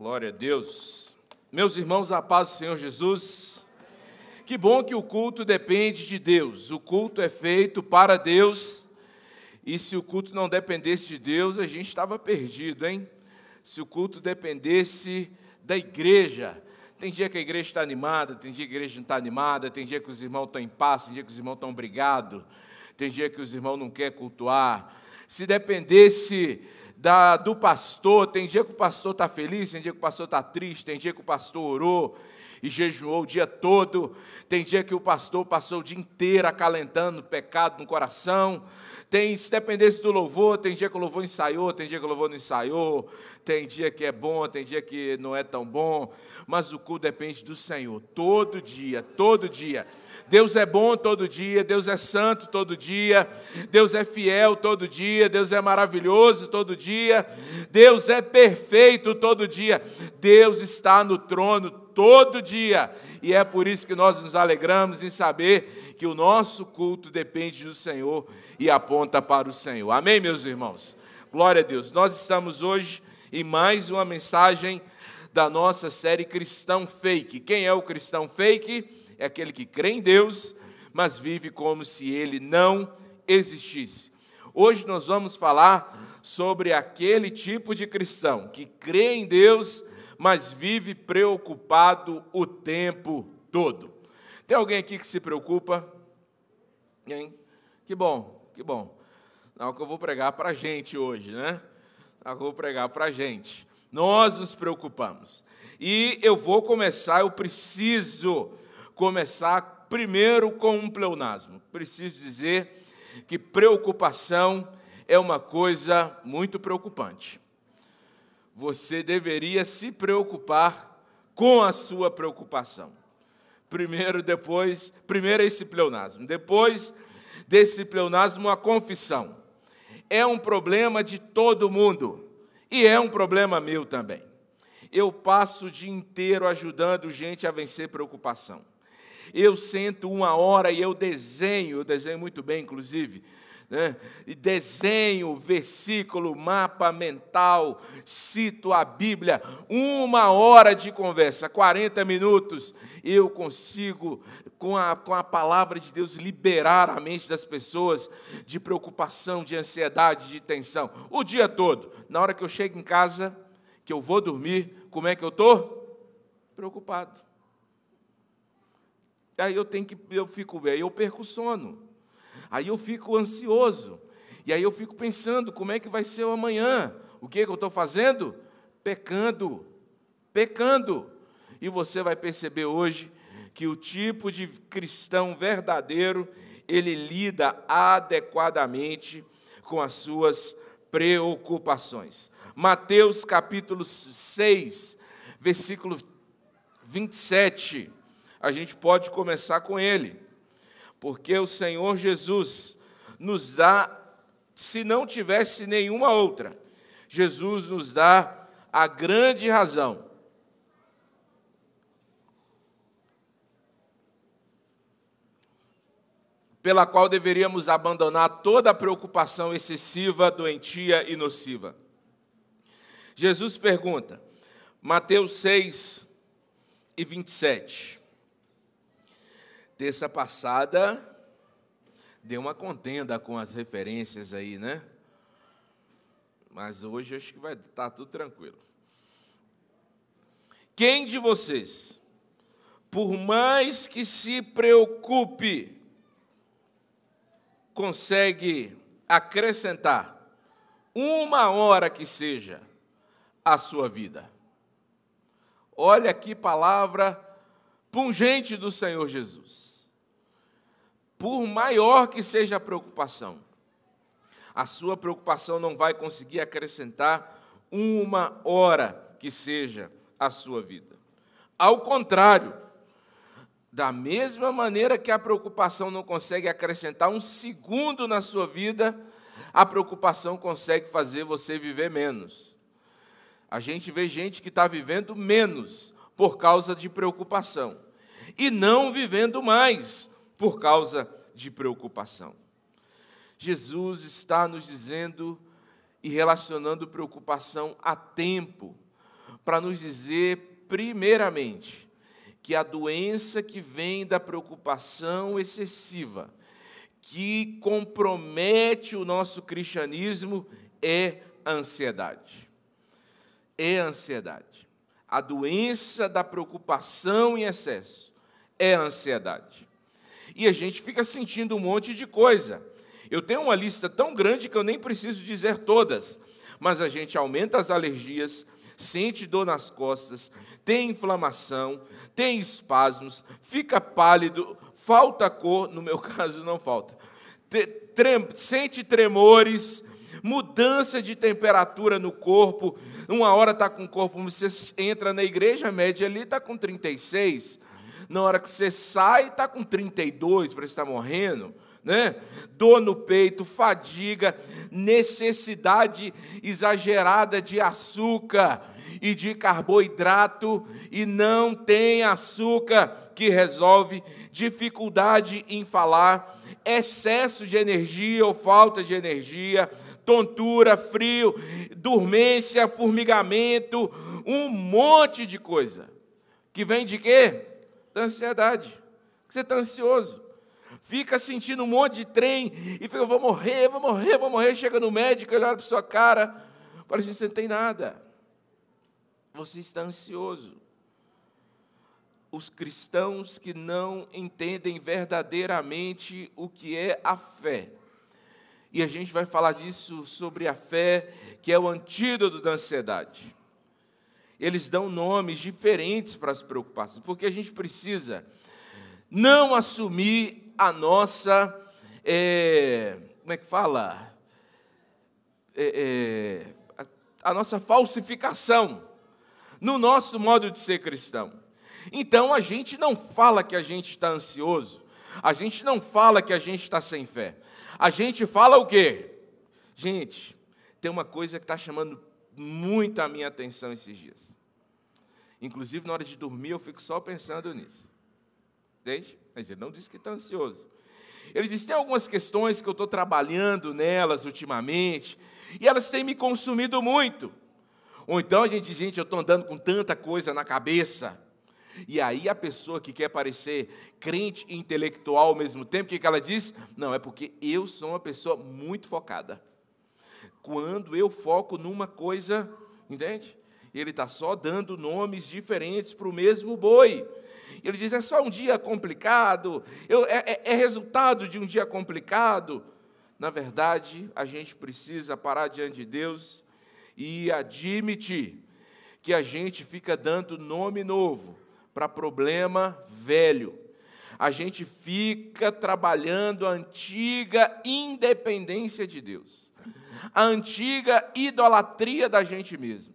Glória a Deus. Meus irmãos, a paz do Senhor Jesus. Que bom que o culto depende de Deus. O culto é feito para Deus. E se o culto não dependesse de Deus, a gente estava perdido, hein? Se o culto dependesse da igreja. Tem dia que a igreja está animada, tem dia que a igreja não está animada, tem dia que os irmãos estão em paz, tem dia que os irmãos estão brigados, tem dia que os irmãos não querem cultuar. Se dependesse da, do pastor. Tem dia que o pastor está feliz, tem dia que o pastor está triste, tem dia que o pastor orou e jejuou o dia todo, tem dia que o pastor passou o dia inteiro acalentando pecado no coração. Tem, se dependesse do louvor, tem dia que o louvor ensaiou, tem dia que o louvor não ensaiou, tem dia que é bom, tem dia que não é tão bom, mas o culto depende do Senhor, todo dia, todo dia. Deus é bom todo dia, Deus é santo todo dia, Deus é fiel todo dia, Deus é maravilhoso todo dia, Deus é perfeito todo dia, Deus está no trono todo dia, e é por isso que nós nos alegramos em saber que o nosso culto depende do Senhor e aponta para o Senhor. Amém, meus irmãos? Glória a Deus. Nós estamos hoje em mais uma mensagem da nossa série Cristão Fake. Quem é o cristão fake? é aquele que crê em Deus, mas vive como se ele não existisse. Hoje nós vamos falar sobre aquele tipo de cristão que crê em Deus, mas vive preocupado o tempo todo. Tem alguém aqui que se preocupa? Hein? Que bom, que bom. Não que eu vou pregar para a gente hoje, né? Não que eu vou pregar para a gente. Nós nos preocupamos. E eu vou começar, eu preciso começar primeiro com um pleonasmo. Preciso dizer que preocupação é uma coisa muito preocupante. Você deveria se preocupar com a sua preocupação. Primeiro, depois, primeiro esse pleonasmo, depois desse pleonasmo a confissão. É um problema de todo mundo e é um problema meu também. Eu passo o dia inteiro ajudando gente a vencer preocupação eu sento uma hora e eu desenho, eu desenho muito bem, inclusive, né? desenho versículo, mapa mental, cito a Bíblia, uma hora de conversa, 40 minutos, eu consigo, com a, com a palavra de Deus, liberar a mente das pessoas de preocupação, de ansiedade, de tensão, o dia todo. Na hora que eu chego em casa, que eu vou dormir, como é que eu estou? Preocupado. Aí eu tenho que, eu fico, aí eu perco o sono. Aí eu fico ansioso. E aí eu fico pensando, como é que vai ser o amanhã? O que, é que eu estou fazendo? Pecando. Pecando. E você vai perceber hoje que o tipo de cristão verdadeiro, ele lida adequadamente com as suas preocupações. Mateus capítulo 6, versículo 27 a gente pode começar com ele, porque o Senhor Jesus nos dá, se não tivesse nenhuma outra, Jesus nos dá a grande razão pela qual deveríamos abandonar toda preocupação excessiva, doentia e nociva. Jesus pergunta, Mateus 6 e 27. Terça passada deu uma contenda com as referências aí, né? Mas hoje acho que vai estar tá tudo tranquilo. Quem de vocês, por mais que se preocupe, consegue acrescentar uma hora que seja à sua vida? Olha que palavra pungente do Senhor Jesus por maior que seja a preocupação, a sua preocupação não vai conseguir acrescentar uma hora que seja a sua vida. Ao contrário, da mesma maneira que a preocupação não consegue acrescentar um segundo na sua vida, a preocupação consegue fazer você viver menos. A gente vê gente que está vivendo menos por causa de preocupação e não vivendo mais por causa de preocupação. Jesus está nos dizendo e relacionando preocupação a tempo. para nos dizer, primeiramente, que a doença que vem da preocupação excessiva, que compromete o nosso cristianismo, é a ansiedade. É a ansiedade. A doença da preocupação em excesso é a ansiedade. E a gente fica sentindo um monte de coisa. Eu tenho uma lista tão grande que eu nem preciso dizer todas, mas a gente aumenta as alergias, sente dor nas costas, tem inflamação, tem espasmos, fica pálido, falta cor, no meu caso não falta, trem, sente tremores, mudança de temperatura no corpo. Uma hora está com o corpo, você entra na igreja média ali, está com 36. Na hora que você sai, está com 32, para estar morrendo né? Dor no peito, fadiga, necessidade exagerada de açúcar e de carboidrato e não tem açúcar que resolve, dificuldade em falar, excesso de energia ou falta de energia, tontura, frio, dormência, formigamento, um monte de coisa. Que vem de quê? Da ansiedade. Você está ansioso fica sentindo um monte de trem e fica, vou morrer, vou morrer, vou morrer. Chega no médico, ele olha para sua cara, parece que você não tem nada. Você está ansioso. Os cristãos que não entendem verdadeiramente o que é a fé. E a gente vai falar disso sobre a fé, que é o antídoto da ansiedade. Eles dão nomes diferentes para as preocupações, porque a gente precisa não assumir a nossa, é, como é que fala? É, é, a, a nossa falsificação no nosso modo de ser cristão. Então a gente não fala que a gente está ansioso, a gente não fala que a gente está sem fé. A gente fala o quê? Gente, tem uma coisa que está chamando muito a minha atenção esses dias. Inclusive, na hora de dormir, eu fico só pensando nisso. Entende? Mas ele não disse que está ansioso. Ele disse: tem algumas questões que eu estou trabalhando nelas ultimamente, e elas têm me consumido muito. Ou então a gente diz: gente, eu estou andando com tanta coisa na cabeça. E aí a pessoa que quer parecer crente e intelectual ao mesmo tempo, o que, que ela diz? Não, é porque eu sou uma pessoa muito focada. Quando eu foco numa coisa, entende? Ele está só dando nomes diferentes para o mesmo boi. Ele diz: é só um dia complicado, eu, é, é, é resultado de um dia complicado. Na verdade, a gente precisa parar diante de Deus e admitir que a gente fica dando nome novo para problema velho. A gente fica trabalhando a antiga independência de Deus, a antiga idolatria da gente mesmo,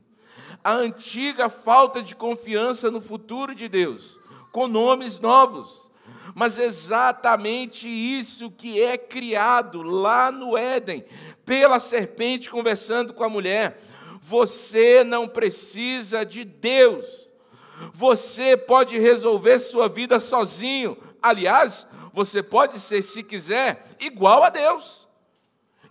a antiga falta de confiança no futuro de Deus, com nomes novos. Mas exatamente isso que é criado lá no Éden, pela serpente conversando com a mulher. Você não precisa de Deus. Você pode resolver sua vida sozinho. Aliás, você pode ser, se quiser, igual a Deus.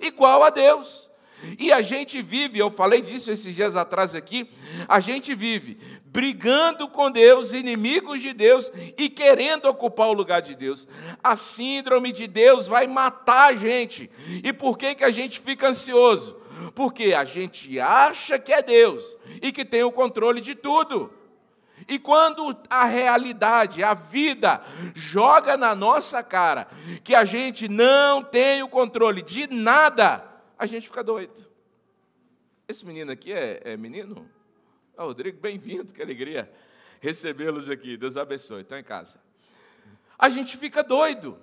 Igual a Deus. E a gente vive, eu falei disso esses dias atrás aqui, a gente vive brigando com Deus, inimigos de Deus e querendo ocupar o lugar de Deus. A síndrome de Deus vai matar a gente. E por que, que a gente fica ansioso? Porque a gente acha que é Deus e que tem o controle de tudo. E quando a realidade, a vida, joga na nossa cara que a gente não tem o controle de nada, a gente fica doido. Esse menino aqui é, é menino? Rodrigo, bem-vindo, que alegria recebê-los aqui. Deus abençoe, estão em casa. A gente fica doido.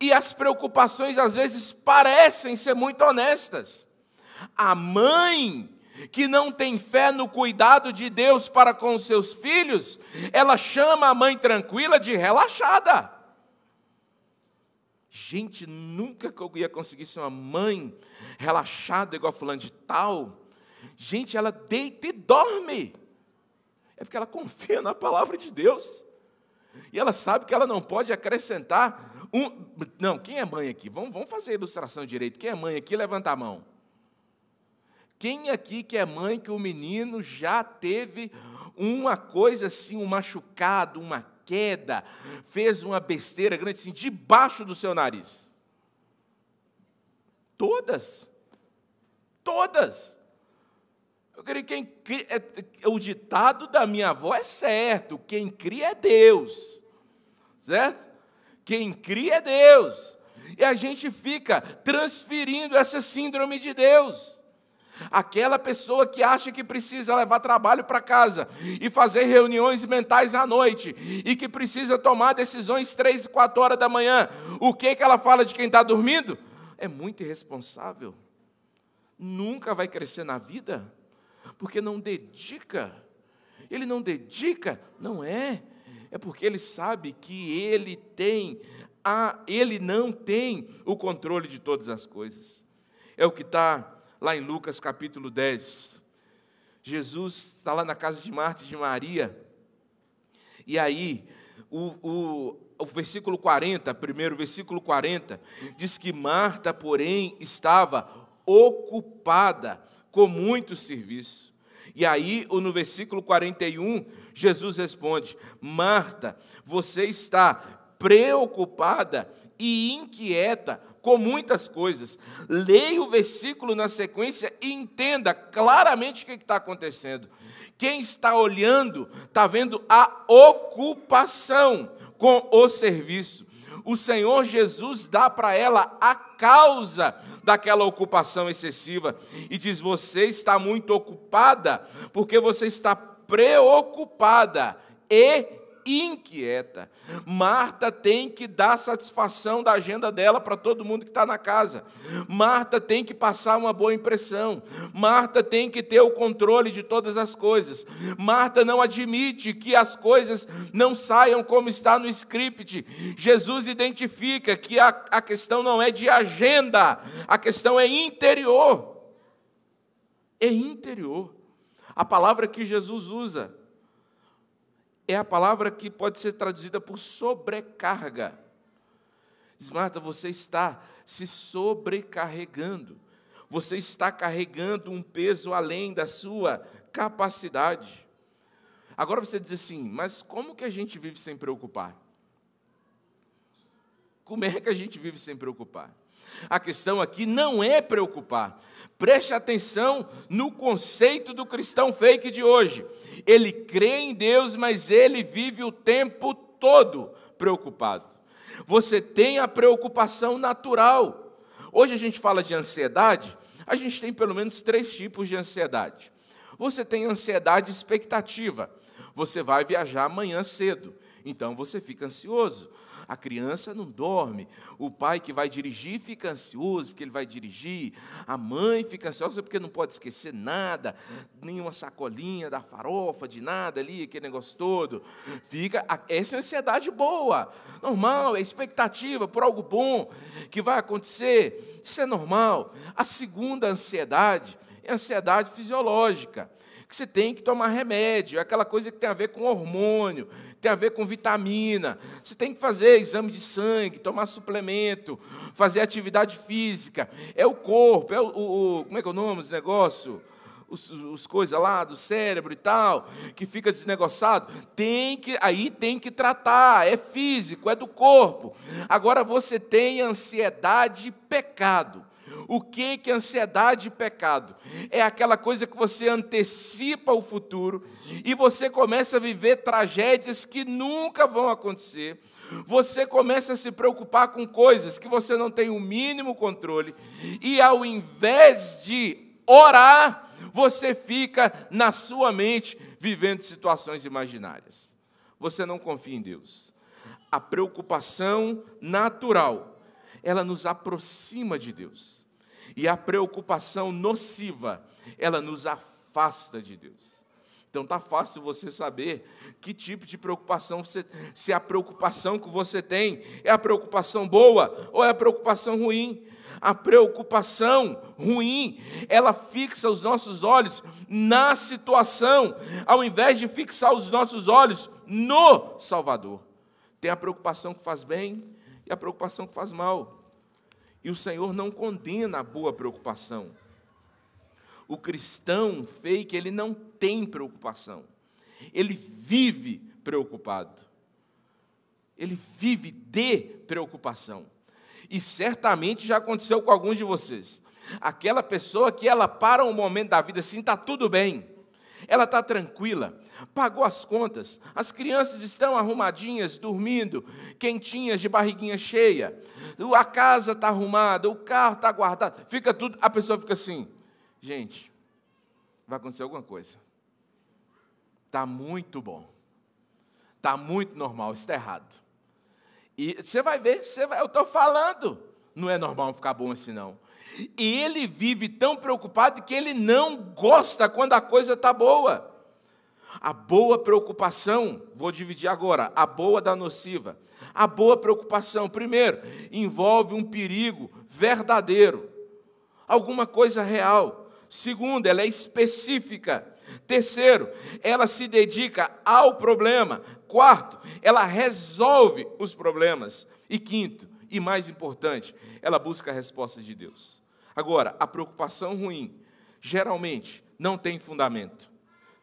E as preocupações às vezes parecem ser muito honestas. A mãe que não tem fé no cuidado de Deus para com seus filhos, ela chama a mãe tranquila de relaxada. Gente, nunca que eu ia conseguir ser uma mãe relaxada igual fulano de tal. Gente, ela deita e dorme. É porque ela confia na palavra de Deus. E ela sabe que ela não pode acrescentar um. Não, quem é mãe aqui? Vamos, vamos fazer a ilustração direito. Quem é mãe aqui, levanta a mão. Quem aqui que é mãe que o menino já teve uma coisa assim, um machucado, uma queda, fez uma besteira grande assim, debaixo do seu nariz? Todas. Todas. Eu creio que quem cria, é, o ditado da minha avó é certo: quem cria é Deus, certo? Quem cria é Deus. E a gente fica transferindo essa síndrome de Deus. Aquela pessoa que acha que precisa levar trabalho para casa e fazer reuniões mentais à noite e que precisa tomar decisões três e quatro horas da manhã, o que, que ela fala de quem está dormindo? É muito irresponsável. Nunca vai crescer na vida porque não dedica. Ele não dedica, não é. É porque ele sabe que ele tem a, ele não tem o controle de todas as coisas. É o que está lá em Lucas capítulo 10. Jesus está lá na casa de Marta e de Maria. E aí, o, o, o versículo 40, primeiro versículo 40, diz que Marta, porém, estava ocupada com muito serviço. E aí, no versículo 41, Jesus responde: Marta, você está preocupada e inquieta com muitas coisas. Leia o versículo na sequência e entenda claramente o que está acontecendo. Quem está olhando está vendo a ocupação com o serviço o Senhor Jesus dá para ela a causa daquela ocupação excessiva e diz: Você está muito ocupada porque você está preocupada e inquieta. Marta tem que dar satisfação da agenda dela para todo mundo que está na casa. Marta tem que passar uma boa impressão. Marta tem que ter o controle de todas as coisas. Marta não admite que as coisas não saiam como está no script. Jesus identifica que a, a questão não é de agenda, a questão é interior. É interior. A palavra que Jesus usa é a palavra que pode ser traduzida por sobrecarga. Diz, Marta, você está se sobrecarregando. Você está carregando um peso além da sua capacidade. Agora você diz assim, mas como que a gente vive sem preocupar? Como é que a gente vive sem preocupar? A questão aqui não é preocupar. Preste atenção no conceito do cristão fake de hoje. Ele crê em Deus, mas ele vive o tempo todo preocupado. Você tem a preocupação natural. Hoje a gente fala de ansiedade, a gente tem pelo menos três tipos de ansiedade. Você tem ansiedade expectativa. Você vai viajar amanhã cedo, então você fica ansioso a criança não dorme. O pai que vai dirigir fica ansioso porque ele vai dirigir. A mãe fica ansiosa porque não pode esquecer nada, nenhuma sacolinha da farofa, de nada ali, aquele negócio todo. Fica essa é ansiedade boa, normal, é expectativa por algo bom que vai acontecer. Isso é normal. A segunda ansiedade é ansiedade fisiológica que você tem que tomar remédio, é aquela coisa que tem a ver com hormônio, tem a ver com vitamina. Você tem que fazer exame de sangue, tomar suplemento, fazer atividade física. É o corpo, é o, o como é que é o nome desse negócio? Os, os coisas lá do cérebro e tal, que fica desnegoçado, tem que, aí tem que tratar, é físico, é do corpo. Agora você tem ansiedade e pecado. O que que ansiedade e pecado? É aquela coisa que você antecipa o futuro e você começa a viver tragédias que nunca vão acontecer. Você começa a se preocupar com coisas que você não tem o mínimo controle e ao invés de orar, você fica na sua mente vivendo situações imaginárias. Você não confia em Deus. A preocupação natural, ela nos aproxima de Deus. E a preocupação nociva, ela nos afasta de Deus. Então tá fácil você saber que tipo de preocupação você, se a preocupação que você tem é a preocupação boa ou é a preocupação ruim. A preocupação ruim, ela fixa os nossos olhos na situação, ao invés de fixar os nossos olhos no Salvador. Tem a preocupação que faz bem e a preocupação que faz mal. E o Senhor não condena a boa preocupação. O cristão fake, ele não tem preocupação. Ele vive preocupado. Ele vive de preocupação. E certamente já aconteceu com alguns de vocês. Aquela pessoa que ela para um momento da vida assim, está tudo bem. Ela está tranquila, pagou as contas, as crianças estão arrumadinhas, dormindo, quentinhas, de barriguinha cheia, a casa está arrumada, o carro está guardado, fica tudo, a pessoa fica assim, gente, vai acontecer alguma coisa. Está muito bom, está muito normal, está errado. E você vai ver, você vai, eu estou falando, não é normal ficar bom assim não. E ele vive tão preocupado que ele não gosta quando a coisa está boa. A boa preocupação, vou dividir agora, a boa da nociva. A boa preocupação, primeiro, envolve um perigo verdadeiro, alguma coisa real. Segundo, ela é específica. Terceiro, ela se dedica ao problema. Quarto, ela resolve os problemas. E quinto, e mais importante, ela busca a resposta de Deus. Agora, a preocupação ruim geralmente não tem fundamento.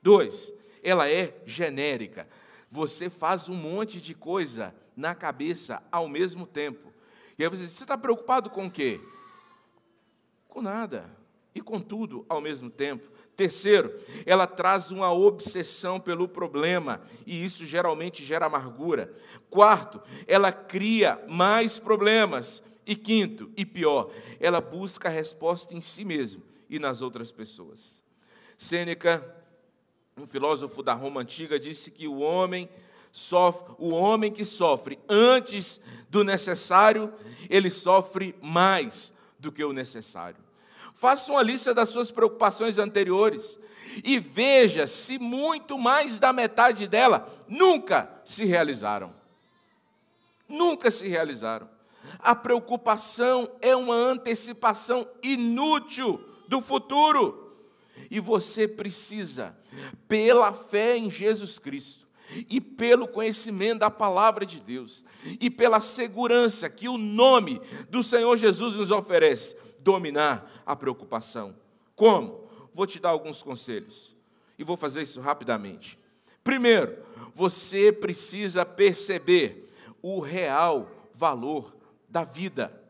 Dois, ela é genérica. Você faz um monte de coisa na cabeça ao mesmo tempo. E aí você diz, você está preocupado com o quê? Com nada. E com tudo ao mesmo tempo. Terceiro, ela traz uma obsessão pelo problema, e isso geralmente gera amargura. Quarto, ela cria mais problemas. E quinto, e pior, ela busca a resposta em si mesmo e nas outras pessoas. Sêneca, um filósofo da Roma antiga, disse que o homem sofre, o homem que sofre antes do necessário, ele sofre mais do que o necessário. Faça uma lista das suas preocupações anteriores e veja se muito mais da metade dela nunca se realizaram. Nunca se realizaram. A preocupação é uma antecipação inútil do futuro. E você precisa, pela fé em Jesus Cristo, e pelo conhecimento da palavra de Deus, e pela segurança que o nome do Senhor Jesus nos oferece, dominar a preocupação. Como? Vou te dar alguns conselhos, e vou fazer isso rapidamente. Primeiro, você precisa perceber o real valor da vida.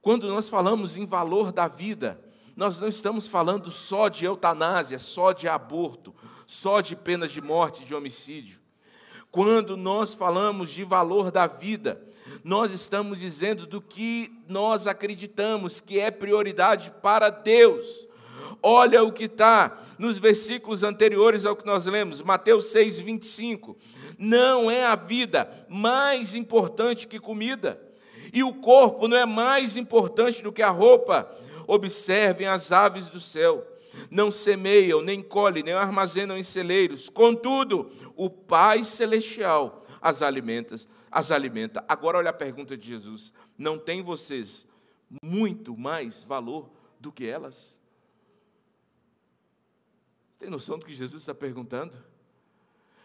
Quando nós falamos em valor da vida, nós não estamos falando só de eutanásia, só de aborto, só de penas de morte, de homicídio. Quando nós falamos de valor da vida, nós estamos dizendo do que nós acreditamos que é prioridade para Deus. Olha o que está nos versículos anteriores ao que nós lemos, Mateus 6, 25. Não é a vida mais importante que comida, e o corpo não é mais importante do que a roupa. Observem as aves do céu. Não semeiam, nem colhem, nem armazenam em celeiros. Contudo, o Pai Celestial as alimenta, as alimenta. Agora olha a pergunta de Jesus: não tem vocês muito mais valor do que elas? Tem noção do que Jesus está perguntando?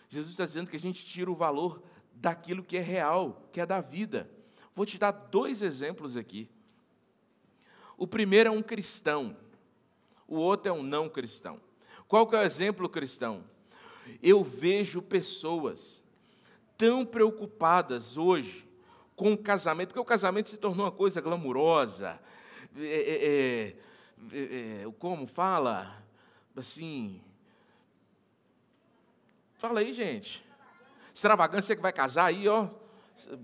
Jesus está dizendo que a gente tira o valor daquilo que é real, que é da vida. Vou te dar dois exemplos aqui. O primeiro é um cristão, o outro é um não cristão. Qual que é o exemplo cristão? Eu vejo pessoas tão preocupadas hoje com o casamento, porque o casamento se tornou uma coisa glamurosa, é, é, é, é como fala, assim, Fala aí, gente. Extravagante, você que vai casar aí, ó.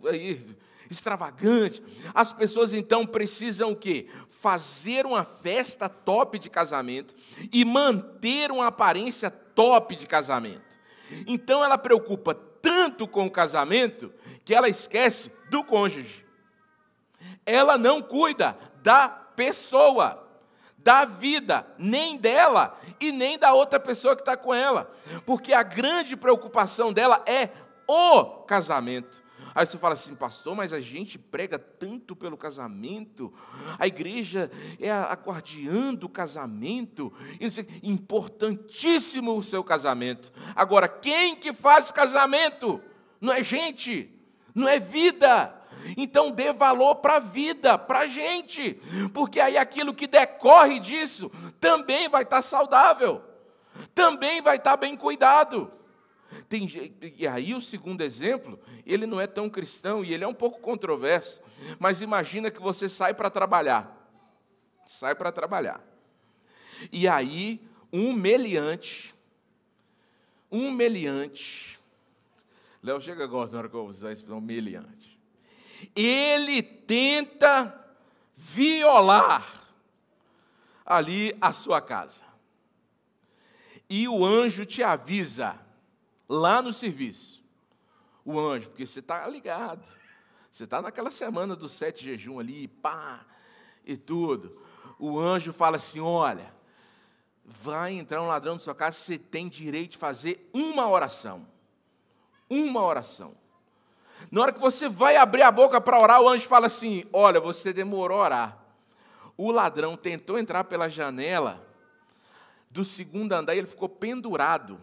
Aí, extravagante. As pessoas então precisam o quê? Fazer uma festa top de casamento e manter uma aparência top de casamento. Então ela preocupa tanto com o casamento que ela esquece do cônjuge. Ela não cuida da pessoa da vida, nem dela e nem da outra pessoa que está com ela, porque a grande preocupação dela é o casamento. Aí você fala assim, pastor, mas a gente prega tanto pelo casamento, a igreja é a guardiã do casamento, importantíssimo o seu casamento. Agora, quem que faz casamento? Não é gente, não é vida, Então dê valor para a vida, para a gente, porque aí aquilo que decorre disso também vai estar tá saudável, também vai estar tá bem cuidado. Tem, e aí o segundo exemplo, ele não é tão cristão e ele é um pouco controverso, mas imagina que você sai para trabalhar, sai para trabalhar, e aí um meliante, um meliante, Léo chega gosta na hora que eu usar a meliante, ele tenta violar ali a sua casa, e o anjo te avisa, lá no serviço. O anjo, porque você está ligado. Você está naquela semana do sete jejum ali, pá, e tudo. O anjo fala assim: olha, vai entrar um ladrão na sua casa, você tem direito de fazer uma oração. Uma oração. Na hora que você vai abrir a boca para orar, o anjo fala assim: olha, você demorou a orar. O ladrão tentou entrar pela janela do segundo andar e ele ficou pendurado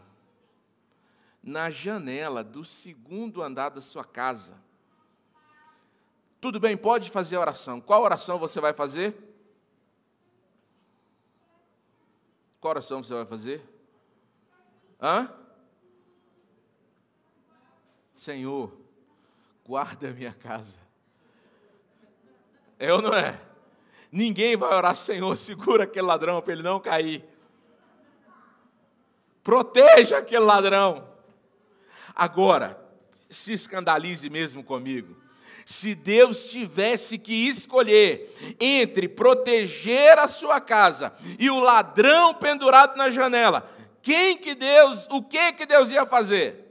na janela do segundo andar da sua casa. Tudo bem, pode fazer a oração. Qual oração você vai fazer? Qual oração você vai fazer? Hã? Senhor, guarda a minha casa. É ou não é? Ninguém vai orar, Senhor, segura aquele ladrão para ele não cair. Proteja aquele ladrão. Agora, se escandalize mesmo comigo. Se Deus tivesse que escolher entre proteger a sua casa e o ladrão pendurado na janela, quem que Deus, o que que Deus ia fazer?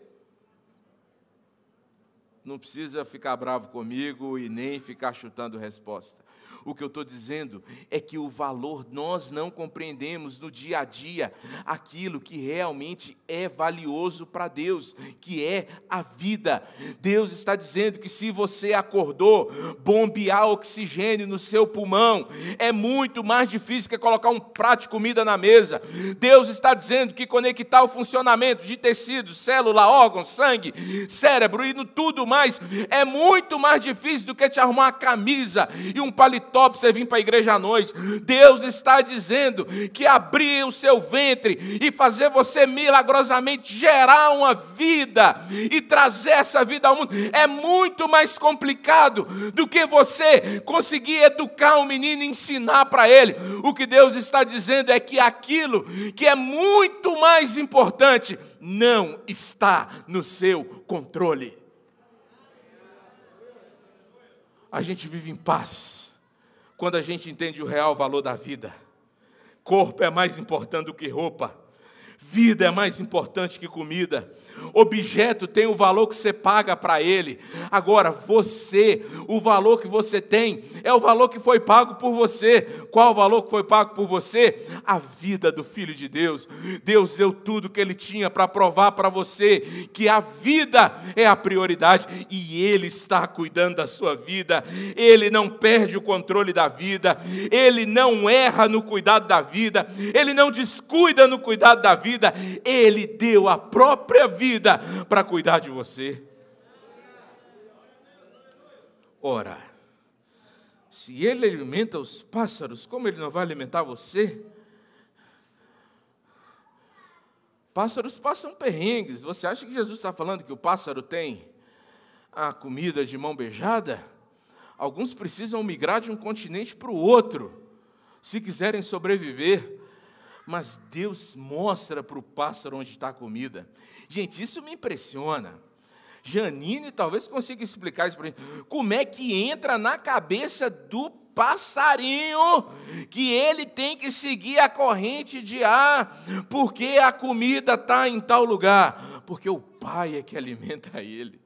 Não precisa ficar bravo comigo e nem ficar chutando resposta. O que eu estou dizendo é que o valor nós não compreendemos no dia a dia aquilo que realmente é valioso para Deus, que é a vida. Deus está dizendo que se você acordou, bombear oxigênio no seu pulmão é muito mais difícil que colocar um prato de comida na mesa. Deus está dizendo que conectar o funcionamento de tecidos, célula, órgão, sangue, cérebro e tudo mais é muito mais difícil do que te arrumar uma camisa e um paletó top você vir para a igreja à noite. Deus está dizendo que abrir o seu ventre e fazer você milagrosamente gerar uma vida e trazer essa vida ao mundo é muito mais complicado do que você conseguir educar um menino e ensinar para ele. O que Deus está dizendo é que aquilo que é muito mais importante não está no seu controle. A gente vive em paz quando a gente entende o real valor da vida. Corpo é mais importante do que roupa. Vida é mais importante que comida. Objeto tem o valor que você paga para ele. Agora, você, o valor que você tem, é o valor que foi pago por você. Qual o valor que foi pago por você? A vida do Filho de Deus. Deus deu tudo que ele tinha para provar para você que a vida é a prioridade e ele está cuidando da sua vida. Ele não perde o controle da vida. Ele não erra no cuidado da vida. Ele não descuida no cuidado da vida vida, Ele deu a própria vida para cuidar de você. Ora, se Ele alimenta os pássaros, como Ele não vai alimentar você? Pássaros passam perrengues. Você acha que Jesus está falando que o pássaro tem a comida de mão beijada? Alguns precisam migrar de um continente para o outro, se quiserem sobreviver mas Deus mostra para o pássaro onde está a comida. Gente, isso me impressiona. Janine talvez consiga explicar isso para mim. Como é que entra na cabeça do passarinho que ele tem que seguir a corrente de ar, porque a comida está em tal lugar? Porque o pai é que alimenta ele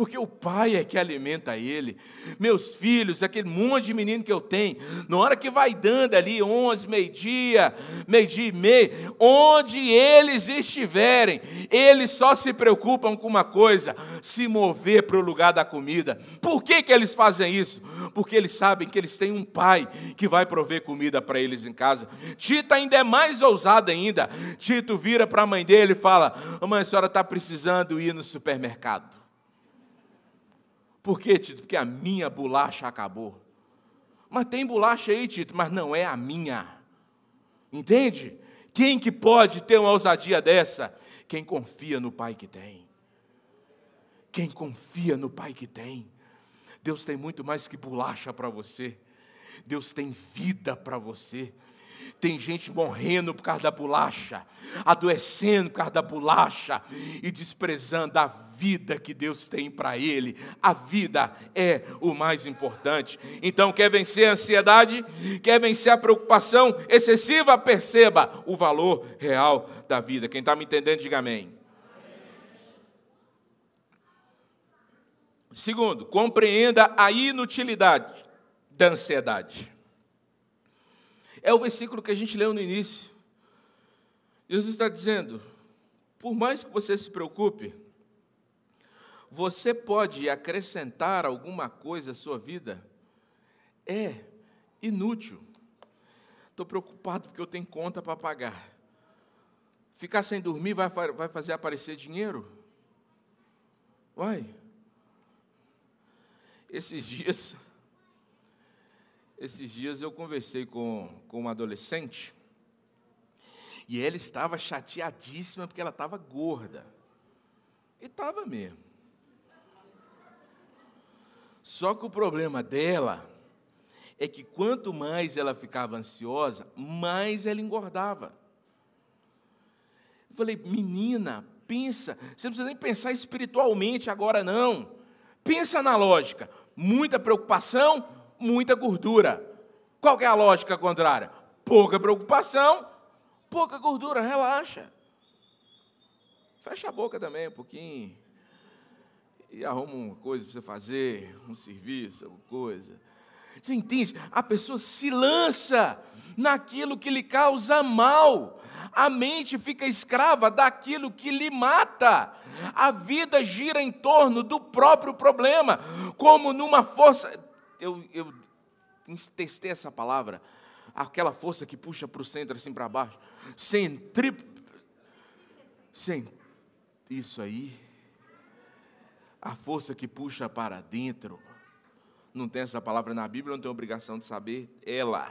porque o pai é que alimenta ele. Meus filhos, aquele monte de menino que eu tenho, na hora que vai dando ali, 11, meio-dia, meio-dia e meio, onde eles estiverem, eles só se preocupam com uma coisa: se mover para o lugar da comida. Por que, que eles fazem isso? Porque eles sabem que eles têm um pai que vai prover comida para eles em casa. Tita ainda é mais ousada ainda. Tito vira para a mãe dele e fala: Mãe, a senhora está precisando ir no supermercado. Por quê, Tito? Porque a minha bolacha acabou. Mas tem bolacha aí, Tito, mas não é a minha. Entende? Quem que pode ter uma ousadia dessa? Quem confia no Pai que tem. Quem confia no Pai que tem. Deus tem muito mais que bolacha para você. Deus tem vida para você. Tem gente morrendo por causa da bolacha, adoecendo por causa da bolacha e desprezando a vida que Deus tem para ele. A vida é o mais importante. Então, quer vencer a ansiedade? Quer vencer a preocupação excessiva? Perceba o valor real da vida. Quem está me entendendo, diga amém. Segundo, compreenda a inutilidade da ansiedade. É o versículo que a gente leu no início. Jesus está dizendo: por mais que você se preocupe, você pode acrescentar alguma coisa à sua vida? É inútil. Estou preocupado porque eu tenho conta para pagar. Ficar sem dormir vai, vai fazer aparecer dinheiro? Vai. Esses dias, esses dias eu conversei com, com uma adolescente e ela estava chateadíssima porque ela estava gorda. E estava mesmo. Só que o problema dela é que quanto mais ela ficava ansiosa, mais ela engordava. Eu falei, menina, pensa, você não precisa nem pensar espiritualmente agora, não. Pensa na lógica. Muita preocupação, muita gordura. Qual é a lógica contrária? Pouca preocupação, pouca gordura, relaxa. Fecha a boca também um pouquinho. E arruma uma coisa para você fazer, um serviço, alguma coisa. Você entende? A pessoa se lança naquilo que lhe causa mal. A mente fica escrava daquilo que lhe mata. A vida gira em torno do próprio problema, como numa força. Eu, eu testei essa palavra, aquela força que puxa para o centro, assim para baixo. Centri. Cent... Isso aí. A força que puxa para dentro. Não tem essa palavra na Bíblia, não tem obrigação de saber. Ela.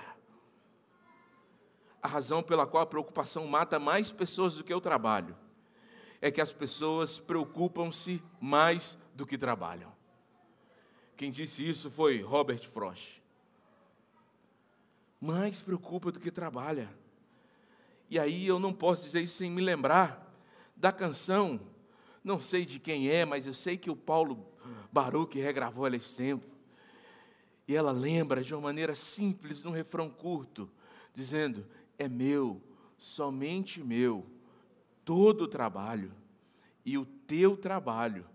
A razão pela qual a preocupação mata mais pessoas do que o trabalho é que as pessoas preocupam-se mais do que trabalham. Quem disse isso foi Robert Frost. Mais preocupa do que trabalha. E aí eu não posso dizer isso sem me lembrar da canção, não sei de quem é, mas eu sei que o Paulo Baruch regravou ela esse tempo. E ela lembra de uma maneira simples, num refrão curto, dizendo: É meu, somente meu todo o trabalho, e o teu trabalho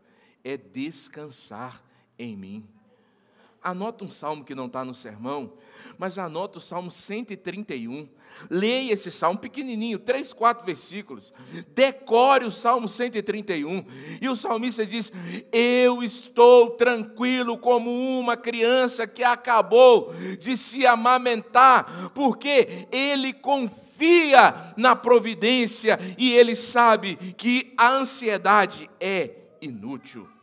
é descansar em mim. Anota um salmo que não está no sermão, mas anota o salmo 131. Leia esse salmo pequenininho, três, quatro versículos. Decore o salmo 131. E o salmista diz: Eu estou tranquilo como uma criança que acabou de se amamentar, porque ele confia na providência e ele sabe que a ansiedade é inútil.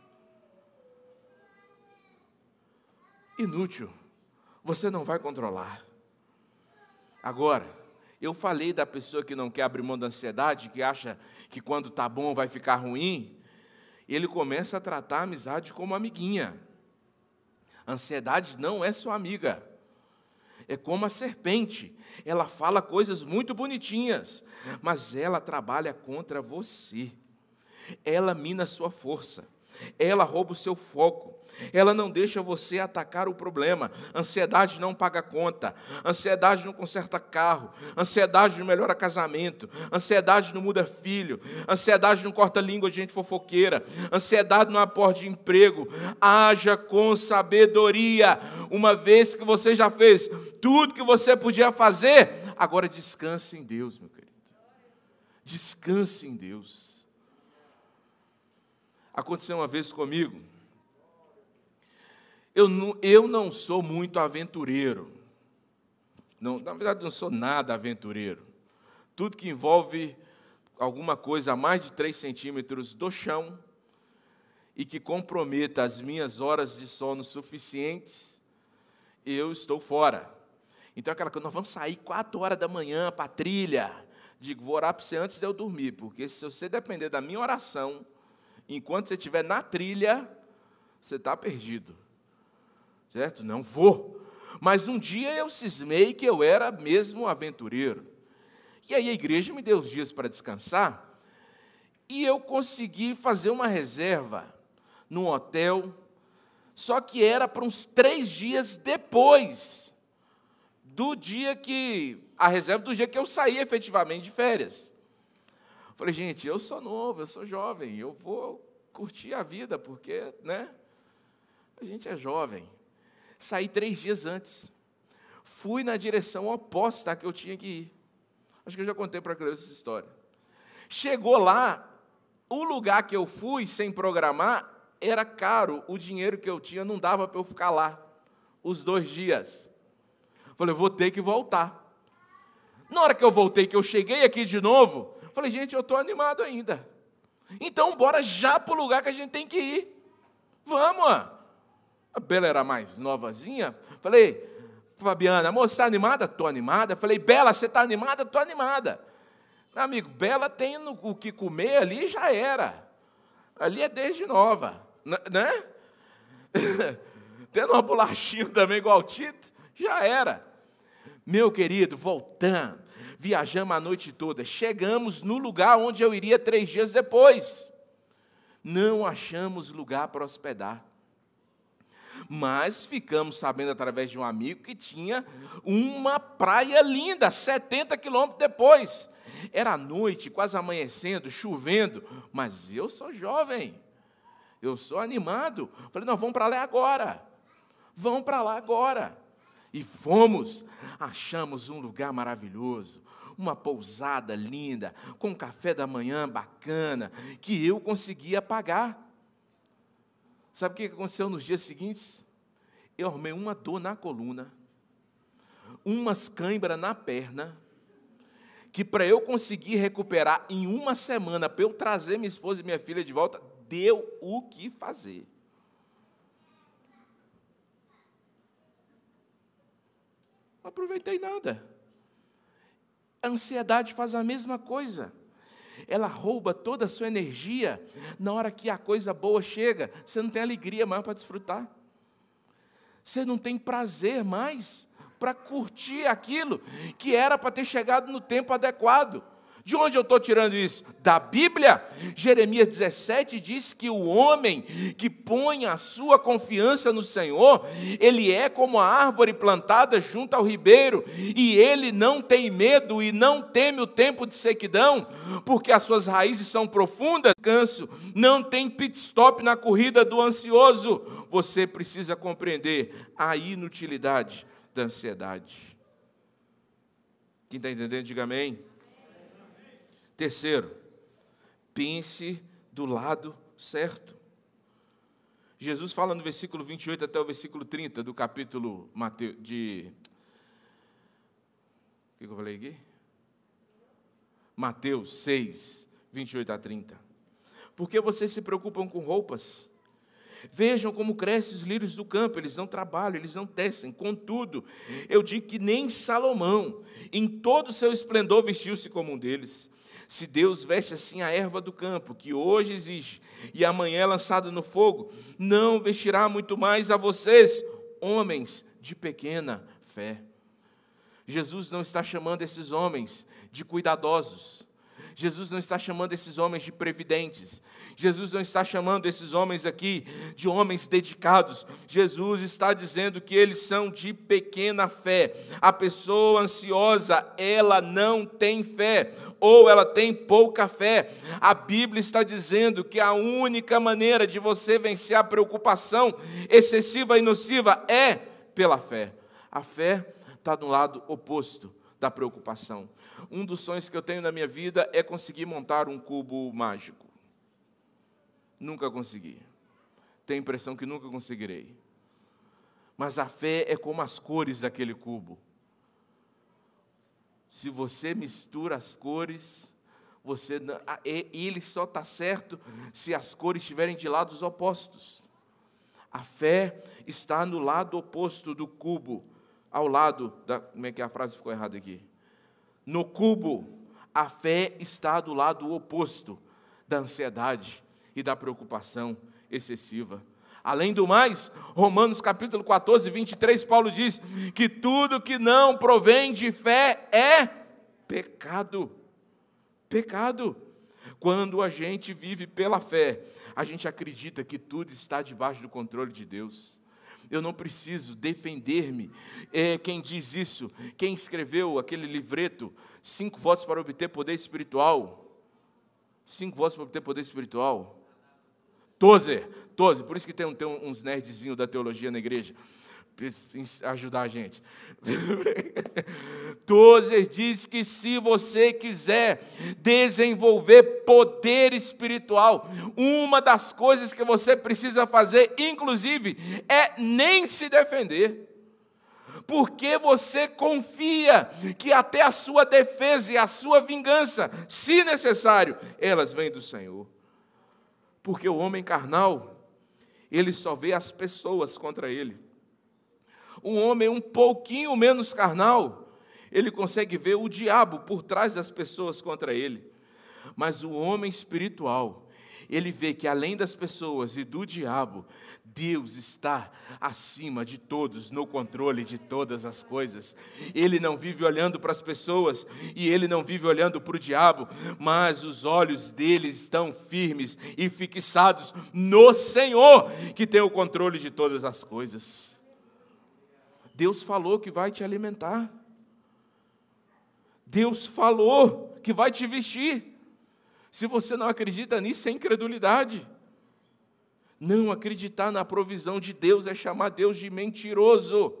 Inútil. Você não vai controlar. Agora, eu falei da pessoa que não quer abrir mão da ansiedade, que acha que quando está bom vai ficar ruim. Ele começa a tratar a amizade como amiguinha. A ansiedade não é sua amiga é como a serpente. Ela fala coisas muito bonitinhas, mas ela trabalha contra você. Ela mina a sua força. Ela rouba o seu foco. Ela não deixa você atacar o problema. Ansiedade não paga conta. Ansiedade não conserta carro. Ansiedade não melhora casamento. Ansiedade não muda filho. Ansiedade não corta língua de gente fofoqueira. Ansiedade não aporta emprego. Haja com sabedoria. Uma vez que você já fez tudo que você podia fazer, agora descanse em Deus, meu querido. Descanse em Deus. Aconteceu uma vez comigo eu não, eu não sou muito aventureiro. Não, na verdade, não sou nada aventureiro. Tudo que envolve alguma coisa a mais de 3 centímetros do chão, e que comprometa as minhas horas de sono suficientes, eu estou fora. Então, aquela coisa, nós vamos sair quatro horas da manhã para a trilha. Digo, vou orar para você antes de eu dormir, porque se você depender da minha oração, enquanto você estiver na trilha, você está perdido. Certo? Não vou. Mas um dia eu cismei que eu era mesmo aventureiro. E aí a igreja me deu os dias para descansar, e eu consegui fazer uma reserva num hotel, só que era para uns três dias depois do dia que, a reserva do dia que eu saí efetivamente de férias. Falei, gente, eu sou novo, eu sou jovem, eu vou curtir a vida, porque, né, a gente é jovem. Saí três dias antes. Fui na direção oposta que eu tinha que ir. Acho que eu já contei para a Cleusa essa história. Chegou lá, o lugar que eu fui sem programar era caro, o dinheiro que eu tinha não dava para eu ficar lá os dois dias. Falei, vou ter que voltar. Na hora que eu voltei, que eu cheguei aqui de novo, falei, gente, eu estou animado ainda. Então, bora já para o lugar que a gente tem que ir. Vamos! A Bela era mais novazinha. Falei, Fabiana, moça, está animada? Estou animada. Falei, Bela, você está animada? Estou animada. Meu amigo, Bela tem o que comer ali, já era. Ali é desde nova, né? Tendo uma bolachinha também igual o Tito, já era. Meu querido, voltando, viajamos a noite toda, chegamos no lugar onde eu iria três dias depois. Não achamos lugar para hospedar. Mas ficamos sabendo através de um amigo que tinha uma praia linda, 70 quilômetros depois. Era noite, quase amanhecendo, chovendo, mas eu sou jovem, eu sou animado. Falei, não, vamos para lá agora. Vamos para lá agora. E fomos, achamos um lugar maravilhoso, uma pousada linda, com café da manhã bacana, que eu conseguia pagar. Sabe o que aconteceu nos dias seguintes? Eu arrumei uma dor na coluna, umas câimbras na perna, que para eu conseguir recuperar em uma semana, para eu trazer minha esposa e minha filha de volta, deu o que fazer. Não aproveitei nada. A ansiedade faz a mesma coisa. Ela rouba toda a sua energia na hora que a coisa boa chega. Você não tem alegria mais para desfrutar. Você não tem prazer mais para curtir aquilo que era para ter chegado no tempo adequado. De onde eu estou tirando isso? Da Bíblia. Jeremias 17 diz que o homem que põe a sua confiança no Senhor, ele é como a árvore plantada junto ao ribeiro, e ele não tem medo e não teme o tempo de sequidão, porque as suas raízes são profundas, canso, não tem pit stop na corrida do ansioso. Você precisa compreender a inutilidade da ansiedade. Quem está entendendo, diga amém. Terceiro, pense do lado certo. Jesus fala no versículo 28 até o versículo 30 do capítulo Mateus, de. O que eu falei aqui? Mateus 6, 28 a 30. Por que vocês se preocupam com roupas? Vejam como crescem os lírios do campo, eles não trabalham, eles não tecem. Contudo, eu digo que nem Salomão, em todo o seu esplendor, vestiu-se como um deles. Se Deus veste assim a erva do campo, que hoje existe e amanhã é lançada no fogo, não vestirá muito mais a vocês, homens de pequena fé. Jesus não está chamando esses homens de cuidadosos. Jesus não está chamando esses homens de previdentes. Jesus não está chamando esses homens aqui de homens dedicados. Jesus está dizendo que eles são de pequena fé. A pessoa ansiosa, ela não tem fé ou ela tem pouca fé. A Bíblia está dizendo que a única maneira de você vencer a preocupação excessiva e nociva é pela fé. A fé está no lado oposto da preocupação. Um dos sonhos que eu tenho na minha vida é conseguir montar um cubo mágico. Nunca consegui. Tenho a impressão que nunca conseguirei. Mas a fé é como as cores daquele cubo. Se você mistura as cores, Você ele só está certo se as cores estiverem de lados opostos. A fé está no lado oposto do cubo, ao lado da. Como é que a frase ficou errada aqui? No cubo, a fé está do lado oposto da ansiedade e da preocupação excessiva. Além do mais, Romanos capítulo 14, 23, Paulo diz que tudo que não provém de fé é pecado. Pecado. Quando a gente vive pela fé, a gente acredita que tudo está debaixo do controle de Deus. Eu não preciso defender-me. É, quem diz isso? Quem escreveu aquele livreto, Cinco Votos para Obter Poder Espiritual? Cinco votos para obter poder espiritual? Tozer, Tozer, por isso que tem, tem uns nerdzinhos da teologia na igreja, ajudar a gente. Tozer diz que se você quiser desenvolver poder espiritual, uma das coisas que você precisa fazer, inclusive, é nem se defender. Porque você confia que até a sua defesa e a sua vingança, se necessário, elas vêm do Senhor. Porque o homem carnal, ele só vê as pessoas contra ele. Um homem um pouquinho menos carnal, ele consegue ver o diabo por trás das pessoas contra ele. Mas o homem espiritual, ele vê que além das pessoas e do diabo, Deus está acima de todos, no controle de todas as coisas. Ele não vive olhando para as pessoas e ele não vive olhando para o diabo, mas os olhos dele estão firmes e fixados no Senhor, que tem o controle de todas as coisas. Deus falou que vai te alimentar. Deus falou que vai te vestir. Se você não acredita nisso, é incredulidade. Não acreditar na provisão de Deus é chamar Deus de mentiroso.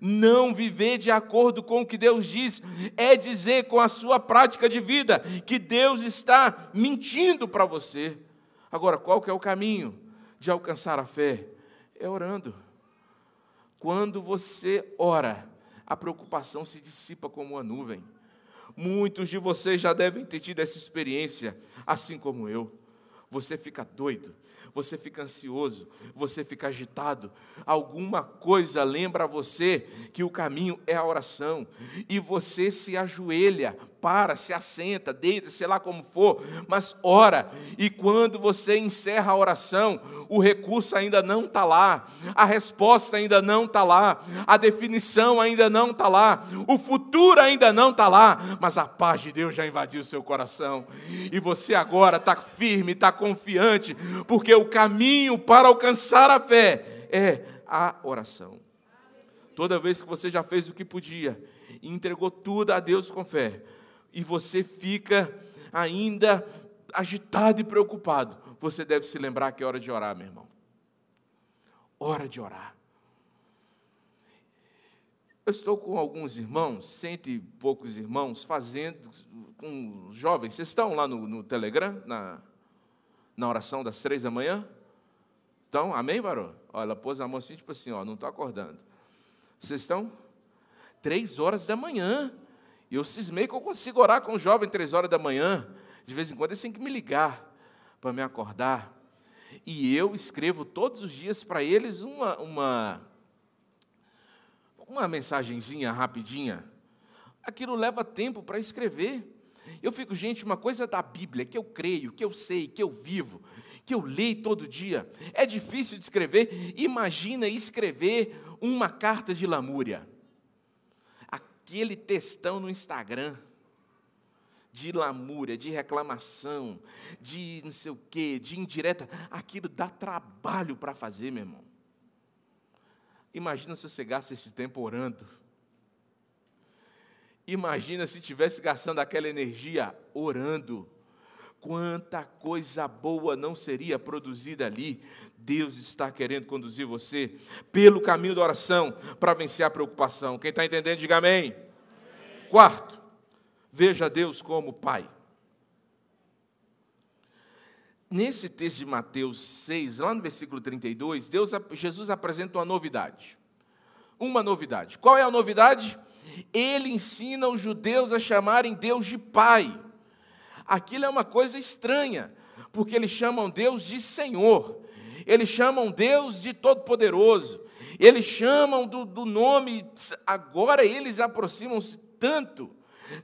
Não viver de acordo com o que Deus diz é dizer com a sua prática de vida que Deus está mentindo para você. Agora, qual que é o caminho de alcançar a fé? É orando. Quando você ora, a preocupação se dissipa como uma nuvem. Muitos de vocês já devem ter tido essa experiência, assim como eu. Você fica doido, você fica ansioso, você fica agitado. Alguma coisa lembra você que o caminho é a oração, e você se ajoelha, para, se assenta, deita, sei lá como for, mas ora. E quando você encerra a oração, o recurso ainda não está lá, a resposta ainda não está lá, a definição ainda não está lá, o futuro ainda não está lá, mas a paz de Deus já invadiu o seu coração. E você agora está firme, está confiante, porque o caminho para alcançar a fé é a oração. Toda vez que você já fez o que podia e entregou tudo a Deus com fé, e você fica ainda agitado e preocupado, você deve se lembrar que é hora de orar, meu irmão. Hora de orar. Eu estou com alguns irmãos, cento e poucos irmãos, fazendo, com jovens, vocês estão lá no, no Telegram, na, na oração das três da manhã? Estão? Amém, varão? Olha, ela pôs a mão assim, tipo assim, ó, não estou acordando. Vocês estão? Três horas da manhã. E eu cismei que eu consigo orar com um jovem três horas da manhã. De vez em quando eles têm que me ligar para me acordar. E eu escrevo todos os dias para eles uma, uma, uma mensagenzinha rapidinha. Aquilo leva tempo para escrever. Eu fico, gente, uma coisa da Bíblia que eu creio, que eu sei, que eu vivo, que eu leio todo dia. É difícil de escrever. Imagina escrever uma carta de lamúria aquele textão no Instagram de lamúria, de reclamação, de não sei o quê, de indireta, aquilo dá trabalho para fazer, meu irmão. Imagina se você gasta esse tempo orando. Imagina se tivesse gastando aquela energia orando. Quanta coisa boa não seria produzida ali. Deus está querendo conduzir você pelo caminho da oração para vencer a preocupação. Quem está entendendo, diga amém. amém. Quarto, veja Deus como Pai. Nesse texto de Mateus 6, lá no versículo 32, Deus, Jesus apresenta uma novidade. Uma novidade. Qual é a novidade? Ele ensina os judeus a chamarem Deus de Pai Aquilo é uma coisa estranha, porque eles chamam Deus de Senhor, eles chamam Deus de Todo-Poderoso, eles chamam do, do nome, agora eles aproximam-se tanto.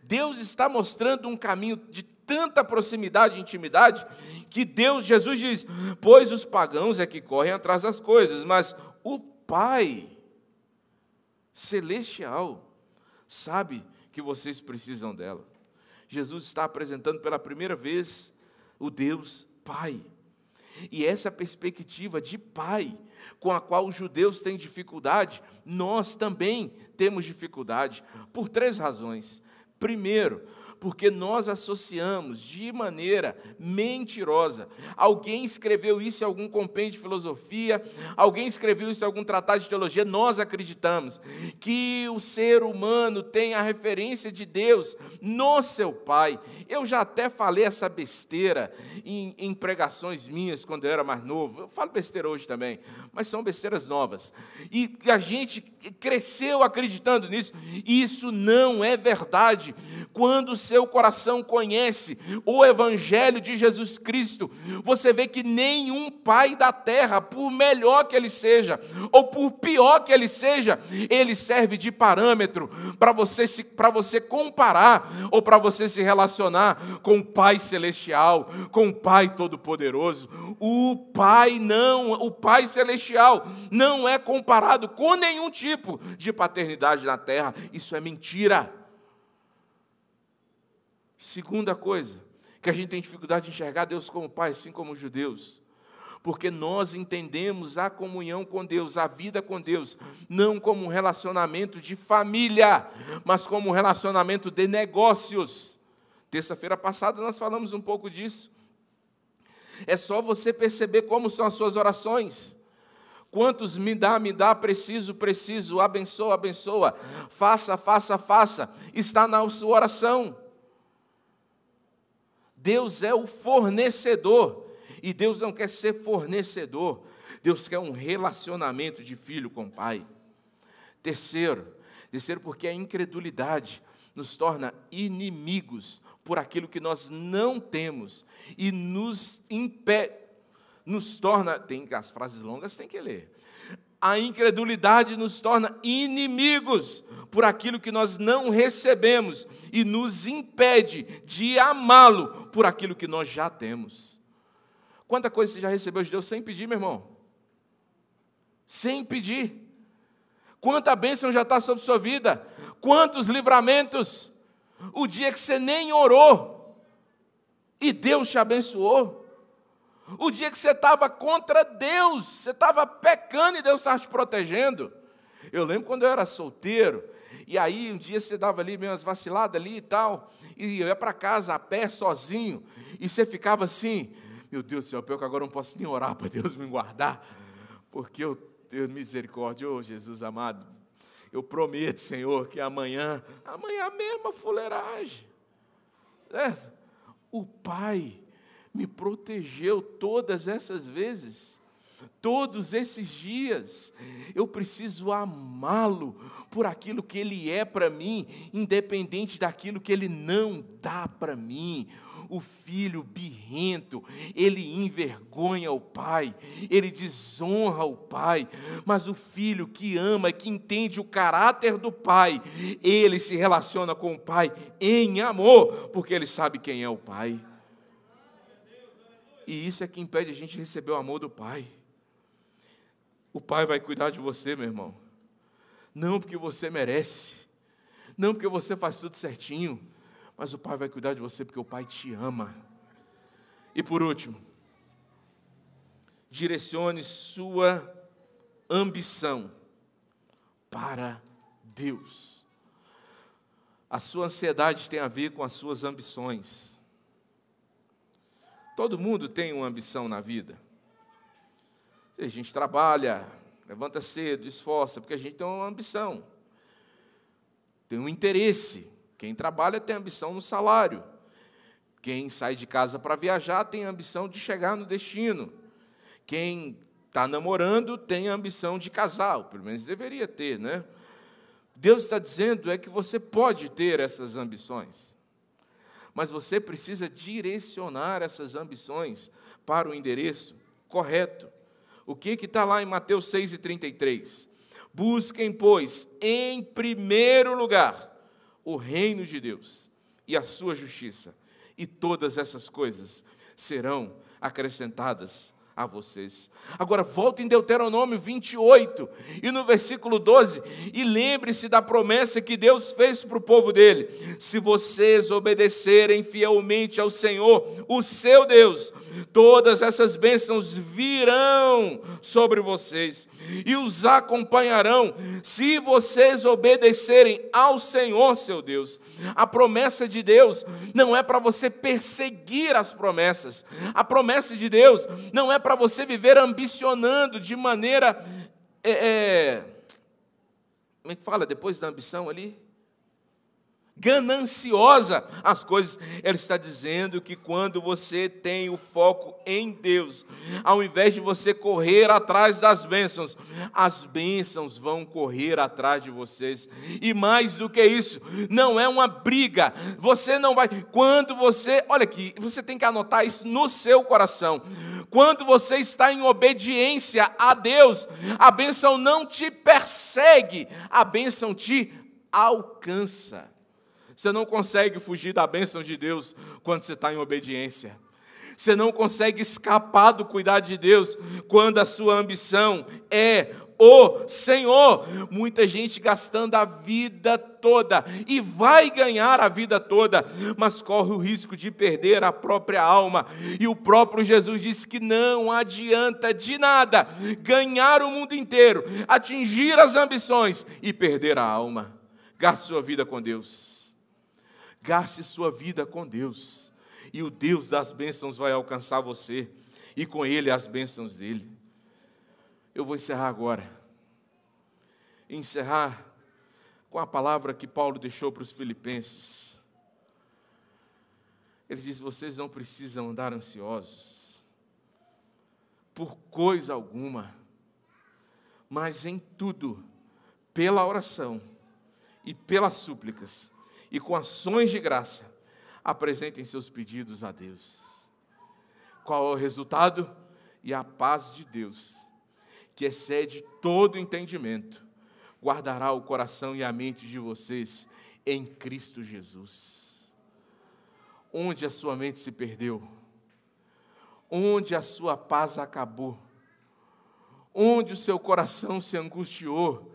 Deus está mostrando um caminho de tanta proximidade e intimidade que Deus, Jesus diz: Pois os pagãos é que correm atrás das coisas, mas o Pai celestial sabe que vocês precisam dela. Jesus está apresentando pela primeira vez o Deus Pai. E essa perspectiva de Pai, com a qual os judeus têm dificuldade, nós também temos dificuldade, por três razões. Primeiro, porque nós associamos de maneira mentirosa. Alguém escreveu isso em algum compêndio de filosofia, alguém escreveu isso em algum tratado de teologia, nós acreditamos que o ser humano tem a referência de Deus no seu Pai. Eu já até falei essa besteira em, em pregações minhas quando eu era mais novo. Eu falo besteira hoje também, mas são besteiras novas. E a gente cresceu acreditando nisso. Isso não é verdade. Quando seu coração conhece o Evangelho de Jesus Cristo, você vê que nenhum pai da terra, por melhor que ele seja, ou por pior que ele seja, ele serve de parâmetro para você, você comparar, ou para você se relacionar com o Pai Celestial, com o Pai Todo-Poderoso. O Pai não, o Pai Celestial não é comparado com nenhum tipo de paternidade na terra. Isso é mentira. Segunda coisa, que a gente tem dificuldade de enxergar Deus como Pai, assim como os judeus. Porque nós entendemos a comunhão com Deus, a vida com Deus, não como um relacionamento de família, mas como um relacionamento de negócios. Terça-feira passada nós falamos um pouco disso. É só você perceber como são as suas orações. Quantos me dá, me dá, preciso, preciso, abençoa, abençoa, faça, faça, faça, está na sua oração. Deus é o fornecedor. E Deus não quer ser fornecedor. Deus quer um relacionamento de filho com pai. Terceiro, terceiro porque a incredulidade nos torna inimigos por aquilo que nós não temos e nos impede, nos torna, tem as frases longas tem que ler a incredulidade nos torna inimigos por aquilo que nós não recebemos e nos impede de amá-lo por aquilo que nós já temos. Quanta coisa você já recebeu de Deus sem pedir, meu irmão? Sem pedir. Quanta bênção já está sobre sua vida? Quantos livramentos? O dia que você nem orou e Deus te abençoou. O dia que você estava contra Deus, você estava pecando e Deus estava te protegendo. Eu lembro quando eu era solteiro, e aí um dia você dava ali meio umas vaciladas ali e tal, e eu ia para casa a pé sozinho, e você ficava assim, meu Deus do céu, pior que agora eu não posso nem orar para Deus me guardar, porque eu tenho misericórdia, oh Jesus amado, eu prometo, Senhor, que amanhã, amanhã a mesma fuleiragem. É, o Pai me protegeu todas essas vezes. Todos esses dias, eu preciso amá-lo por aquilo que ele é para mim, independente daquilo que ele não dá para mim. O filho birrento, ele envergonha o pai, ele desonra o pai, mas o filho que ama, que entende o caráter do pai, ele se relaciona com o pai em amor, porque ele sabe quem é o pai. E isso é que impede a gente receber o amor do Pai. O Pai vai cuidar de você, meu irmão. Não porque você merece, não porque você faz tudo certinho, mas o Pai vai cuidar de você porque o Pai te ama. E por último, direcione sua ambição para Deus. A sua ansiedade tem a ver com as suas ambições. Todo mundo tem uma ambição na vida. A gente trabalha, levanta cedo, esforça, porque a gente tem uma ambição. Tem um interesse. Quem trabalha tem ambição no salário. Quem sai de casa para viajar tem ambição de chegar no destino. Quem está namorando tem ambição de casar, pelo menos deveria ter, né? Deus está dizendo é que você pode ter essas ambições mas você precisa direcionar essas ambições para o endereço correto. O que está lá em Mateus 6,33? Busquem, pois, em primeiro lugar o reino de Deus e a sua justiça, e todas essas coisas serão acrescentadas a vocês. Agora, volte em Deuteronômio 28 e no versículo 12, e lembre-se da promessa que Deus fez para o povo dele: se vocês obedecerem fielmente ao Senhor, o seu Deus, todas essas bênçãos virão sobre vocês e os acompanharão, se vocês obedecerem ao Senhor, seu Deus. A promessa de Deus não é para você perseguir as promessas, a promessa de Deus não é para você viver ambicionando de maneira. É, é, como é que fala depois da ambição ali? Gananciosa as coisas. Ele está dizendo que quando você tem o foco em Deus, ao invés de você correr atrás das bênçãos, as bênçãos vão correr atrás de vocês. E mais do que isso, não é uma briga. Você não vai. Quando você. Olha aqui, você tem que anotar isso no seu coração. Quando você está em obediência a Deus, a bênção não te persegue, a bênção te alcança. Você não consegue fugir da bênção de Deus quando você está em obediência. Você não consegue escapar do cuidado de Deus quando a sua ambição é o Senhor. Muita gente gastando a vida toda e vai ganhar a vida toda, mas corre o risco de perder a própria alma. E o próprio Jesus disse que não adianta de nada ganhar o mundo inteiro, atingir as ambições e perder a alma. Gaste sua vida com Deus. Gaste sua vida com Deus, e o Deus das bênçãos vai alcançar você, e com Ele as bênçãos dele. Eu vou encerrar agora. Encerrar com a palavra que Paulo deixou para os filipenses. Ele diz: Vocês não precisam andar ansiosos por coisa alguma, mas em tudo, pela oração e pelas súplicas, e com ações de graça, apresentem seus pedidos a Deus. Qual é o resultado? E a paz de Deus, que excede todo entendimento, guardará o coração e a mente de vocês em Cristo Jesus. Onde a sua mente se perdeu? Onde a sua paz acabou? Onde o seu coração se angustiou?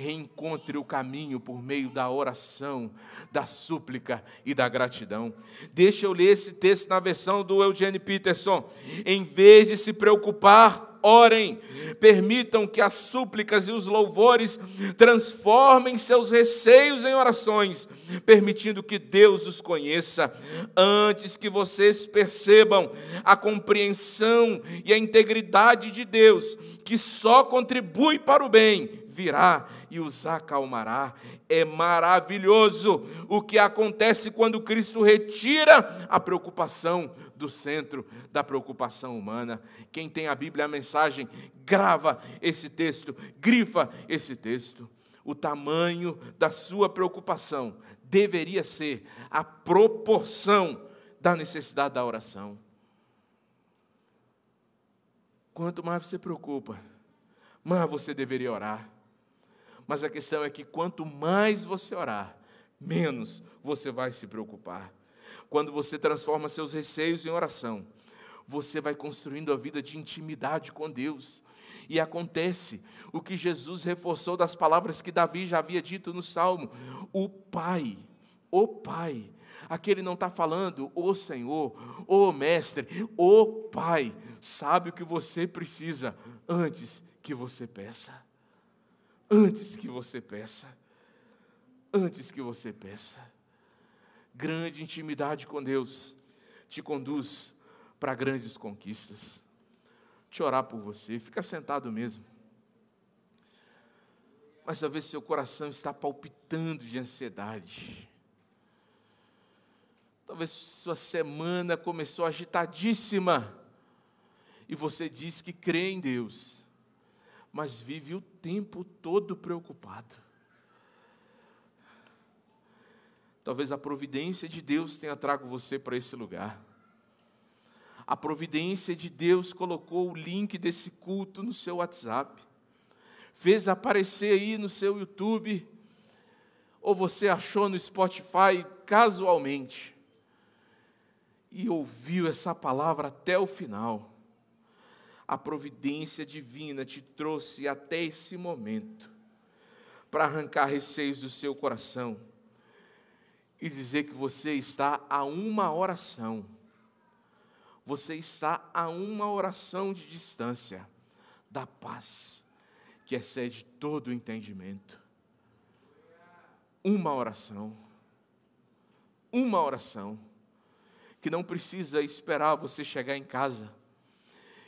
Reencontre o caminho por meio da oração, da súplica e da gratidão. Deixa eu ler esse texto na versão do Eugene Peterson. Em vez de se preocupar orem, permitam que as súplicas e os louvores transformem seus receios em orações, permitindo que Deus os conheça, antes que vocês percebam a compreensão e a integridade de Deus, que só contribui para o bem, virá e os acalmará. É maravilhoso o que acontece quando Cristo retira a preocupação do centro da preocupação humana. Quem tem a Bíblia, a mensagem, grava esse texto, grifa esse texto. O tamanho da sua preocupação deveria ser a proporção da necessidade da oração. Quanto mais você preocupa, mais você deveria orar. Mas a questão é que quanto mais você orar, menos você vai se preocupar. Quando você transforma seus receios em oração, você vai construindo a vida de intimidade com Deus. E acontece o que Jesus reforçou das palavras que Davi já havia dito no Salmo: o Pai, o Pai. Aqui ele não está falando, o Senhor, o Mestre, o Pai, sabe o que você precisa antes que você peça. Antes que você peça. Antes que você peça grande intimidade com Deus te conduz para grandes conquistas. Te orar por você, fica sentado mesmo. Mas talvez seu coração está palpitando de ansiedade. Talvez sua semana começou agitadíssima. E você diz que crê em Deus, mas vive o tempo todo preocupado. Talvez a providência de Deus tenha trago você para esse lugar. A providência de Deus colocou o link desse culto no seu WhatsApp, fez aparecer aí no seu YouTube, ou você achou no Spotify casualmente e ouviu essa palavra até o final. A providência divina te trouxe até esse momento para arrancar receios do seu coração e dizer que você está a uma oração. Você está a uma oração de distância da paz que excede todo o entendimento. Uma oração. Uma oração que não precisa esperar você chegar em casa,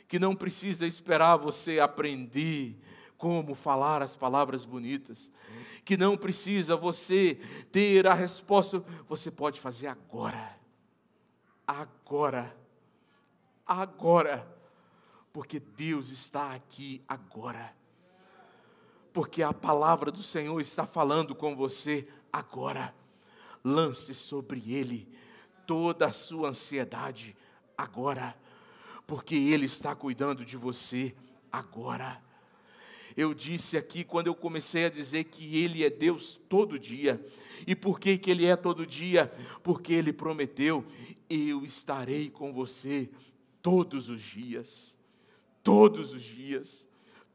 que não precisa esperar você aprender como falar as palavras bonitas, que não precisa você ter a resposta, você pode fazer agora. Agora. Agora. Porque Deus está aqui agora. Porque a palavra do Senhor está falando com você agora. Lance sobre ele toda a sua ansiedade agora, porque ele está cuidando de você agora. Eu disse aqui quando eu comecei a dizer que Ele é Deus todo dia. E por que, que Ele é todo dia? Porque Ele prometeu: Eu estarei com você todos os dias. Todos os dias.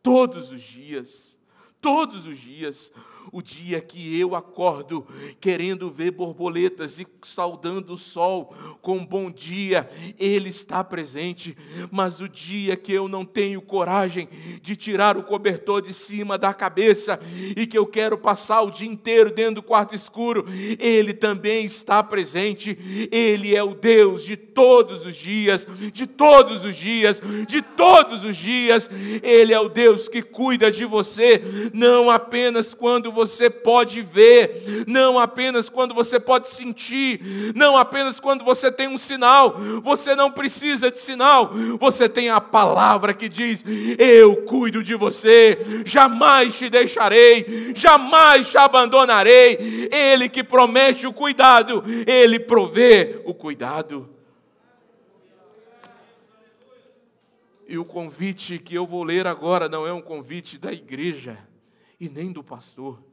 Todos os dias. Todos os dias. O dia que eu acordo querendo ver borboletas e saudando o sol com bom dia, Ele está presente. Mas o dia que eu não tenho coragem de tirar o cobertor de cima da cabeça e que eu quero passar o dia inteiro dentro do quarto escuro, Ele também está presente. Ele é o Deus de todos os dias, de todos os dias, de todos os dias. Ele é o Deus que cuida de você, não apenas quando você pode ver, não apenas quando você pode sentir, não apenas quando você tem um sinal, você não precisa de sinal, você tem a palavra que diz: Eu cuido de você, jamais te deixarei, jamais te abandonarei. Ele que promete o cuidado, ele provê o cuidado. E o convite que eu vou ler agora não é um convite da igreja e nem do pastor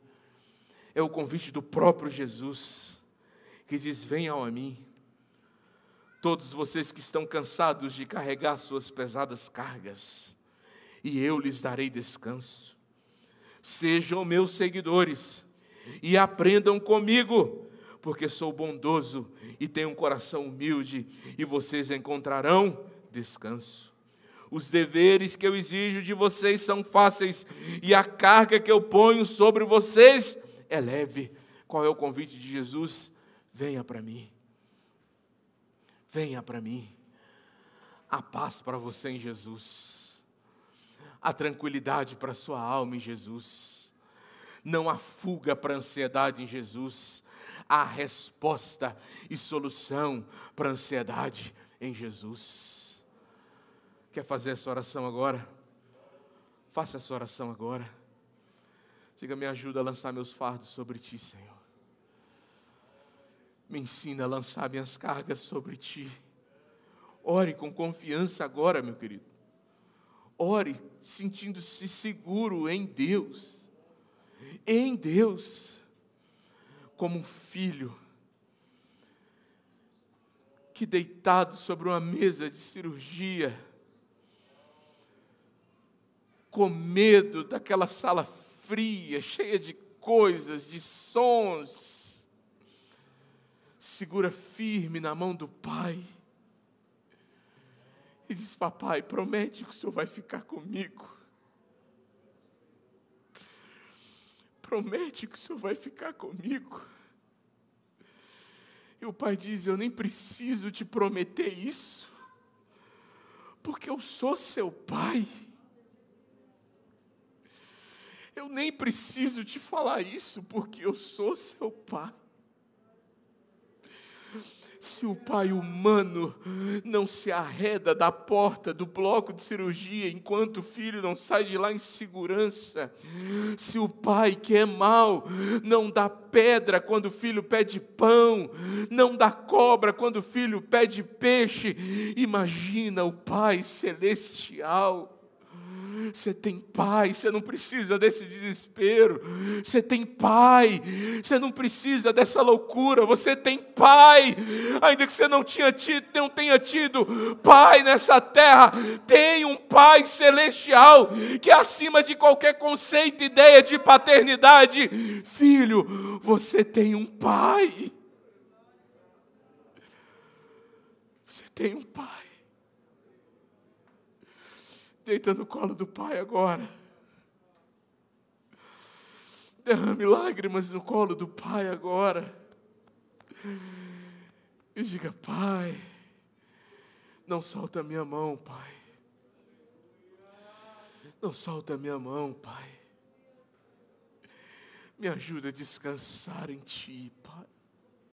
é o convite do próprio Jesus, que diz: Venham a mim, todos vocês que estão cansados de carregar suas pesadas cargas, e eu lhes darei descanso. Sejam meus seguidores e aprendam comigo, porque sou bondoso e tenho um coração humilde, e vocês encontrarão descanso. Os deveres que eu exijo de vocês são fáceis, e a carga que eu ponho sobre vocês é leve. Qual é o convite de Jesus? Venha para mim. Venha para mim. A paz para você em Jesus. A tranquilidade para sua alma em Jesus. Não há fuga para a ansiedade em Jesus. Há resposta e solução para a ansiedade em Jesus. Quer fazer essa oração agora? Faça essa oração agora. Diga, me ajuda a lançar meus fardos sobre ti, Senhor. Me ensina a lançar minhas cargas sobre ti. Ore com confiança agora, meu querido. Ore sentindo-se seguro em Deus. Em Deus. Como um filho que deitado sobre uma mesa de cirurgia, com medo daquela sala fria, cheia de coisas, de sons. Segura firme na mão do Pai. E diz: Papai, promete que o Senhor vai ficar comigo. Promete que o Senhor vai ficar comigo. E o pai diz: Eu nem preciso te prometer isso, porque eu sou seu pai. Eu nem preciso te falar isso, porque eu sou seu pai. Se o pai humano não se arreda da porta do bloco de cirurgia enquanto o filho não sai de lá em segurança, se o pai que é mau não dá pedra quando o filho pede pão, não dá cobra quando o filho pede peixe, imagina o Pai celestial. Você tem pai, você não precisa desse desespero. Você tem pai, você não precisa dessa loucura. Você tem pai, ainda que você não, tinha tido, não tenha tido pai nessa terra, tem um pai celestial que é acima de qualquer conceito, ideia de paternidade. Filho, você tem um pai. Você tem um pai. Deita no colo do Pai agora. Derrame lágrimas no colo do Pai agora. E diga: Pai, não solta a minha mão, Pai. Não solta a minha mão, Pai. Me ajuda a descansar em Ti, Pai.